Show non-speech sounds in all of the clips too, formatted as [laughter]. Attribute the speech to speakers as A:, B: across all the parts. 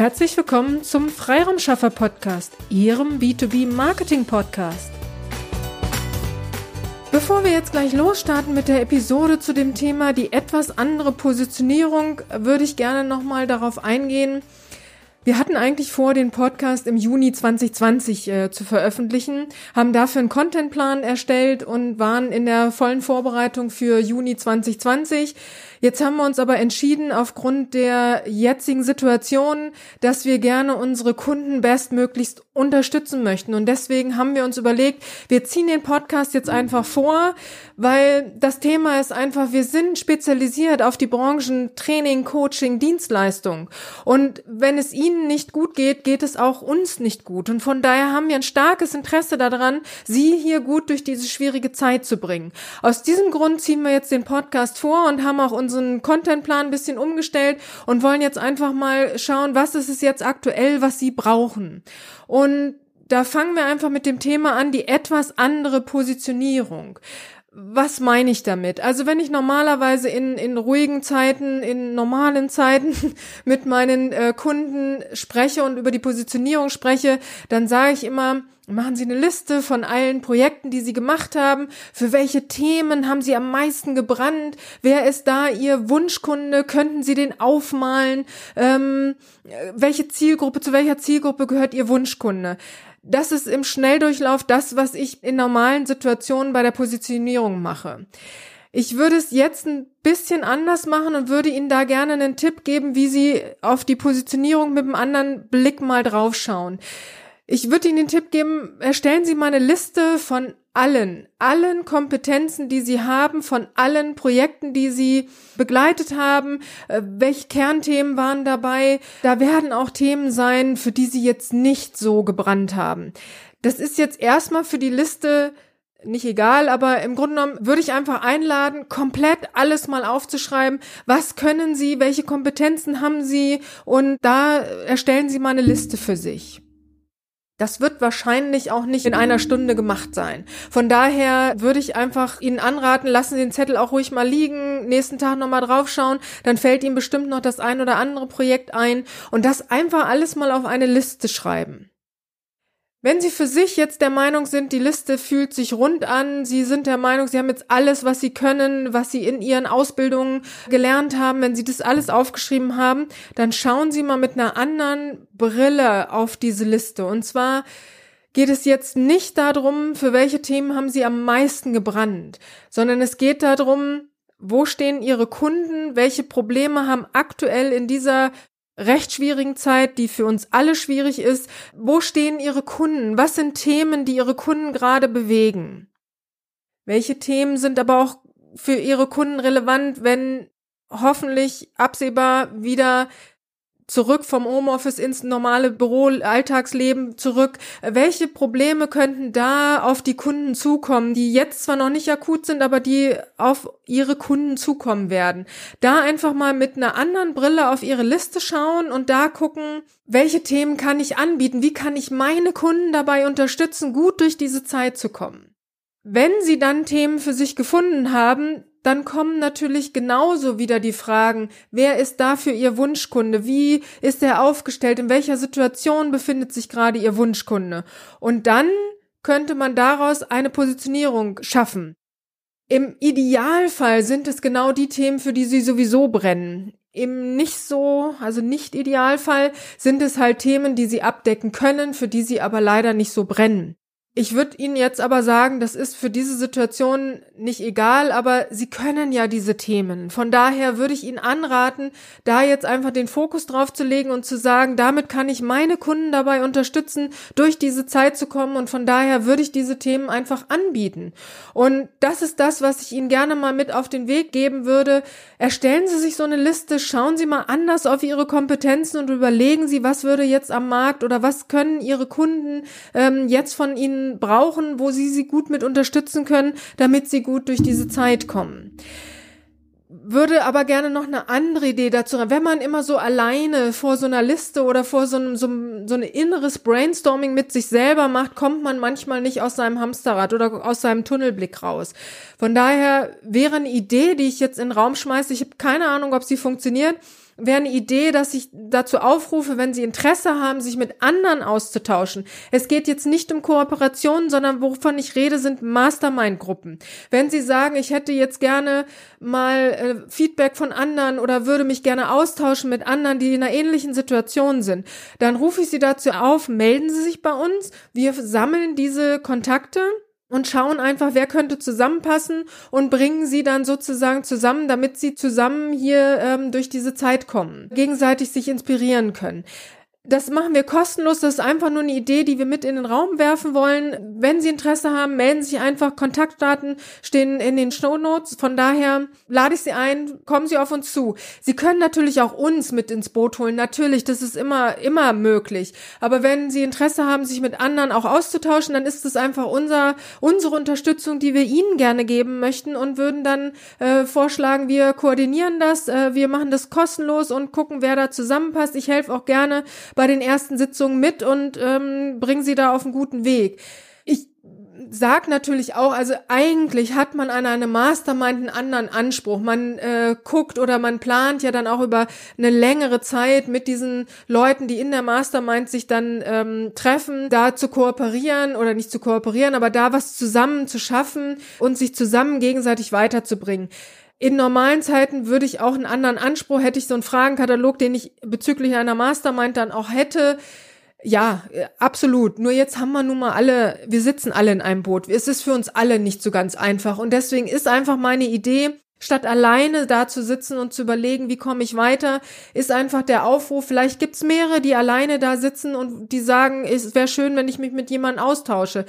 A: Herzlich willkommen zum Freiraumschaffer Podcast, Ihrem B2B Marketing Podcast. Bevor wir jetzt gleich losstarten mit der Episode zu dem Thema die etwas andere Positionierung, würde ich gerne nochmal darauf eingehen, wir hatten eigentlich vor, den Podcast im Juni 2020 äh, zu veröffentlichen, haben dafür einen Contentplan erstellt und waren in der vollen Vorbereitung für Juni 2020. Jetzt haben wir uns aber entschieden, aufgrund der jetzigen Situation, dass wir gerne unsere Kunden bestmöglichst unterstützen möchten. Und deswegen haben wir uns überlegt, wir ziehen den Podcast jetzt einfach vor, weil das Thema ist einfach, wir sind spezialisiert auf die Branchen Training, Coaching, Dienstleistung. Und wenn es Ihnen nicht gut geht, geht es auch uns nicht gut. Und von daher haben wir ein starkes Interesse daran, Sie hier gut durch diese schwierige Zeit zu bringen. Aus diesem Grund ziehen wir jetzt den Podcast vor und haben auch unseren Contentplan ein bisschen umgestellt und wollen jetzt einfach mal schauen, was ist es jetzt aktuell, was Sie brauchen. Und da fangen wir einfach mit dem Thema an, die etwas andere Positionierung. Was meine ich damit? Also wenn ich normalerweise in, in ruhigen Zeiten, in normalen Zeiten [laughs] mit meinen äh, Kunden spreche und über die Positionierung spreche, dann sage ich immer, machen Sie eine Liste von allen Projekten, die Sie gemacht haben. Für welche Themen haben Sie am meisten gebrannt? Wer ist da Ihr Wunschkunde? Könnten Sie den aufmalen? Ähm, welche Zielgruppe, zu welcher Zielgruppe gehört Ihr Wunschkunde? Das ist im Schnelldurchlauf das, was ich in normalen Situationen bei der Positionierung mache. Ich würde es jetzt ein bisschen anders machen und würde Ihnen da gerne einen Tipp geben, wie Sie auf die Positionierung mit einem anderen Blick mal draufschauen. Ich würde Ihnen den Tipp geben, erstellen Sie mal eine Liste von allen, allen Kompetenzen, die Sie haben, von allen Projekten, die Sie begleitet haben. Äh, welche Kernthemen waren dabei? Da werden auch Themen sein, für die Sie jetzt nicht so gebrannt haben. Das ist jetzt erstmal für die Liste nicht egal, aber im Grunde genommen würde ich einfach einladen, komplett alles mal aufzuschreiben. Was können Sie? Welche Kompetenzen haben Sie? Und da erstellen Sie mal eine Liste für sich. Das wird wahrscheinlich auch nicht in einer Stunde gemacht sein. Von daher würde ich einfach Ihnen anraten, lassen Sie den Zettel auch ruhig mal liegen, nächsten Tag nochmal draufschauen, dann fällt Ihnen bestimmt noch das ein oder andere Projekt ein und das einfach alles mal auf eine Liste schreiben. Wenn Sie für sich jetzt der Meinung sind, die Liste fühlt sich rund an, Sie sind der Meinung, Sie haben jetzt alles, was Sie können, was Sie in Ihren Ausbildungen gelernt haben, wenn Sie das alles aufgeschrieben haben, dann schauen Sie mal mit einer anderen Brille auf diese Liste. Und zwar geht es jetzt nicht darum, für welche Themen haben Sie am meisten gebrannt, sondern es geht darum, wo stehen Ihre Kunden? Welche Probleme haben aktuell in dieser recht schwierigen Zeit, die für uns alle schwierig ist. Wo stehen Ihre Kunden? Was sind Themen, die Ihre Kunden gerade bewegen? Welche Themen sind aber auch für Ihre Kunden relevant, wenn hoffentlich absehbar wieder zurück vom Homeoffice ins normale Büro, Alltagsleben zurück. Welche Probleme könnten da auf die Kunden zukommen, die jetzt zwar noch nicht akut sind, aber die auf ihre Kunden zukommen werden? Da einfach mal mit einer anderen Brille auf ihre Liste schauen und da gucken, welche Themen kann ich anbieten? Wie kann ich meine Kunden dabei unterstützen, gut durch diese Zeit zu kommen? Wenn Sie dann Themen für sich gefunden haben, dann kommen natürlich genauso wieder die Fragen, wer ist dafür Ihr Wunschkunde? Wie ist er aufgestellt? In welcher Situation befindet sich gerade Ihr Wunschkunde? Und dann könnte man daraus eine Positionierung schaffen. Im Idealfall sind es genau die Themen, für die Sie sowieso brennen. Im nicht so, also nicht Idealfall sind es halt Themen, die Sie abdecken können, für die Sie aber leider nicht so brennen. Ich würde Ihnen jetzt aber sagen, das ist für diese Situation nicht egal, aber Sie können ja diese Themen. Von daher würde ich Ihnen anraten, da jetzt einfach den Fokus drauf zu legen und zu sagen, damit kann ich meine Kunden dabei unterstützen, durch diese Zeit zu kommen und von daher würde ich diese Themen einfach anbieten. Und das ist das, was ich Ihnen gerne mal mit auf den Weg geben würde. Erstellen Sie sich so eine Liste, schauen Sie mal anders auf Ihre Kompetenzen und überlegen Sie, was würde jetzt am Markt oder was können Ihre Kunden ähm, jetzt von Ihnen brauchen, wo sie sie gut mit unterstützen können, damit sie gut durch diese Zeit kommen. Würde aber gerne noch eine andere Idee dazu haben. Wenn man immer so alleine vor so einer Liste oder vor so einem so, so ein inneres Brainstorming mit sich selber macht, kommt man manchmal nicht aus seinem Hamsterrad oder aus seinem Tunnelblick raus. Von daher wäre eine Idee, die ich jetzt in den Raum schmeiße, ich habe keine Ahnung, ob sie funktioniert, wäre eine Idee, dass ich dazu aufrufe, wenn Sie Interesse haben, sich mit anderen auszutauschen. Es geht jetzt nicht um Kooperationen, sondern wovon ich rede, sind Mastermind-Gruppen. Wenn Sie sagen, ich hätte jetzt gerne mal äh, Feedback von anderen oder würde mich gerne austauschen mit anderen, die in einer ähnlichen Situation sind, dann rufe ich Sie dazu auf, melden Sie sich bei uns. Wir sammeln diese Kontakte und schauen einfach, wer könnte zusammenpassen und bringen sie dann sozusagen zusammen, damit sie zusammen hier ähm, durch diese Zeit kommen, gegenseitig sich inspirieren können. Das machen wir kostenlos. Das ist einfach nur eine Idee, die wir mit in den Raum werfen wollen. Wenn Sie Interesse haben, melden Sie sich einfach. Kontaktdaten stehen in den Show Notes. Von daher lade ich Sie ein, kommen Sie auf uns zu. Sie können natürlich auch uns mit ins Boot holen. Natürlich, das ist immer, immer möglich. Aber wenn Sie Interesse haben, sich mit anderen auch auszutauschen, dann ist es einfach unser, unsere Unterstützung, die wir Ihnen gerne geben möchten und würden dann äh, vorschlagen, wir koordinieren das, äh, wir machen das kostenlos und gucken, wer da zusammenpasst. Ich helfe auch gerne bei den ersten Sitzungen mit und ähm, bringe sie da auf einen guten Weg. Ich sag natürlich auch, also eigentlich hat man an einem Mastermind einen anderen Anspruch. Man äh, guckt oder man plant ja dann auch über eine längere Zeit mit diesen Leuten, die in der Mastermind sich dann ähm, treffen, da zu kooperieren oder nicht zu kooperieren, aber da was zusammen zu schaffen und sich zusammen gegenseitig weiterzubringen. In normalen Zeiten würde ich auch einen anderen Anspruch, hätte ich so einen Fragenkatalog, den ich bezüglich einer Mastermind dann auch hätte. Ja, absolut. Nur jetzt haben wir nun mal alle, wir sitzen alle in einem Boot. Es ist für uns alle nicht so ganz einfach. Und deswegen ist einfach meine Idee, statt alleine da zu sitzen und zu überlegen, wie komme ich weiter, ist einfach der Aufruf, vielleicht gibt's mehrere, die alleine da sitzen und die sagen, es wäre schön, wenn ich mich mit jemandem austausche.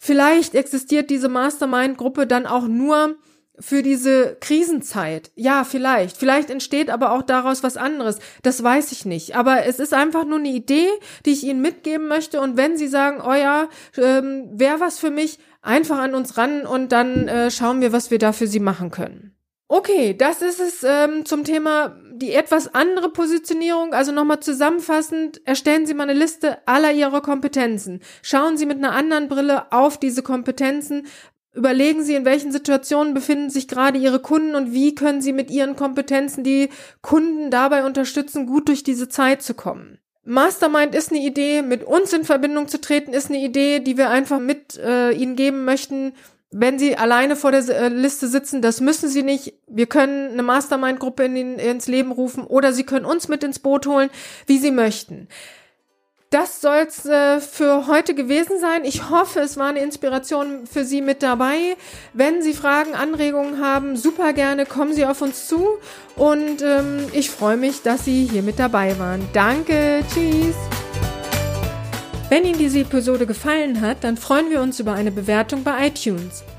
A: Vielleicht existiert diese Mastermind-Gruppe dann auch nur, für diese Krisenzeit. Ja, vielleicht. Vielleicht entsteht aber auch daraus was anderes. Das weiß ich nicht. Aber es ist einfach nur eine Idee, die ich Ihnen mitgeben möchte. Und wenn Sie sagen, oh ja, ähm, wäre was für mich, einfach an uns ran und dann äh, schauen wir, was wir da für Sie machen können. Okay, das ist es ähm, zum Thema die etwas andere Positionierung. Also nochmal zusammenfassend, erstellen Sie mal eine Liste aller Ihrer Kompetenzen. Schauen Sie mit einer anderen Brille auf diese Kompetenzen. Überlegen Sie, in welchen Situationen befinden sich gerade Ihre Kunden und wie können Sie mit Ihren Kompetenzen die Kunden dabei unterstützen, gut durch diese Zeit zu kommen. Mastermind ist eine Idee, mit uns in Verbindung zu treten, ist eine Idee, die wir einfach mit äh, Ihnen geben möchten. Wenn Sie alleine vor der äh, Liste sitzen, das müssen Sie nicht. Wir können eine Mastermind-Gruppe in ins Leben rufen oder Sie können uns mit ins Boot holen, wie Sie möchten das soll's äh, für heute gewesen sein. Ich hoffe, es war eine Inspiration für Sie mit dabei. Wenn Sie Fragen, Anregungen haben, super gerne kommen Sie auf uns zu. Und ähm, ich freue mich, dass Sie hier mit dabei waren. Danke, tschüss. Wenn Ihnen diese Episode gefallen hat, dann freuen wir uns über eine Bewertung bei iTunes.